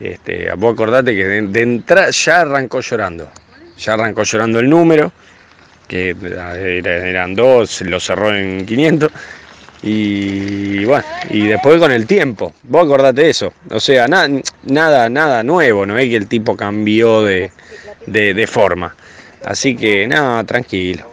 Este, vos acordate que de, de entrada ya arrancó llorando. Ya arrancó llorando el número, que eran dos, lo cerró en 500. Y bueno, y después con el tiempo, vos acordate eso. O sea, na- nada, nada nuevo, no es que el tipo cambió de, de- de forma. Así que nada, tranquilo.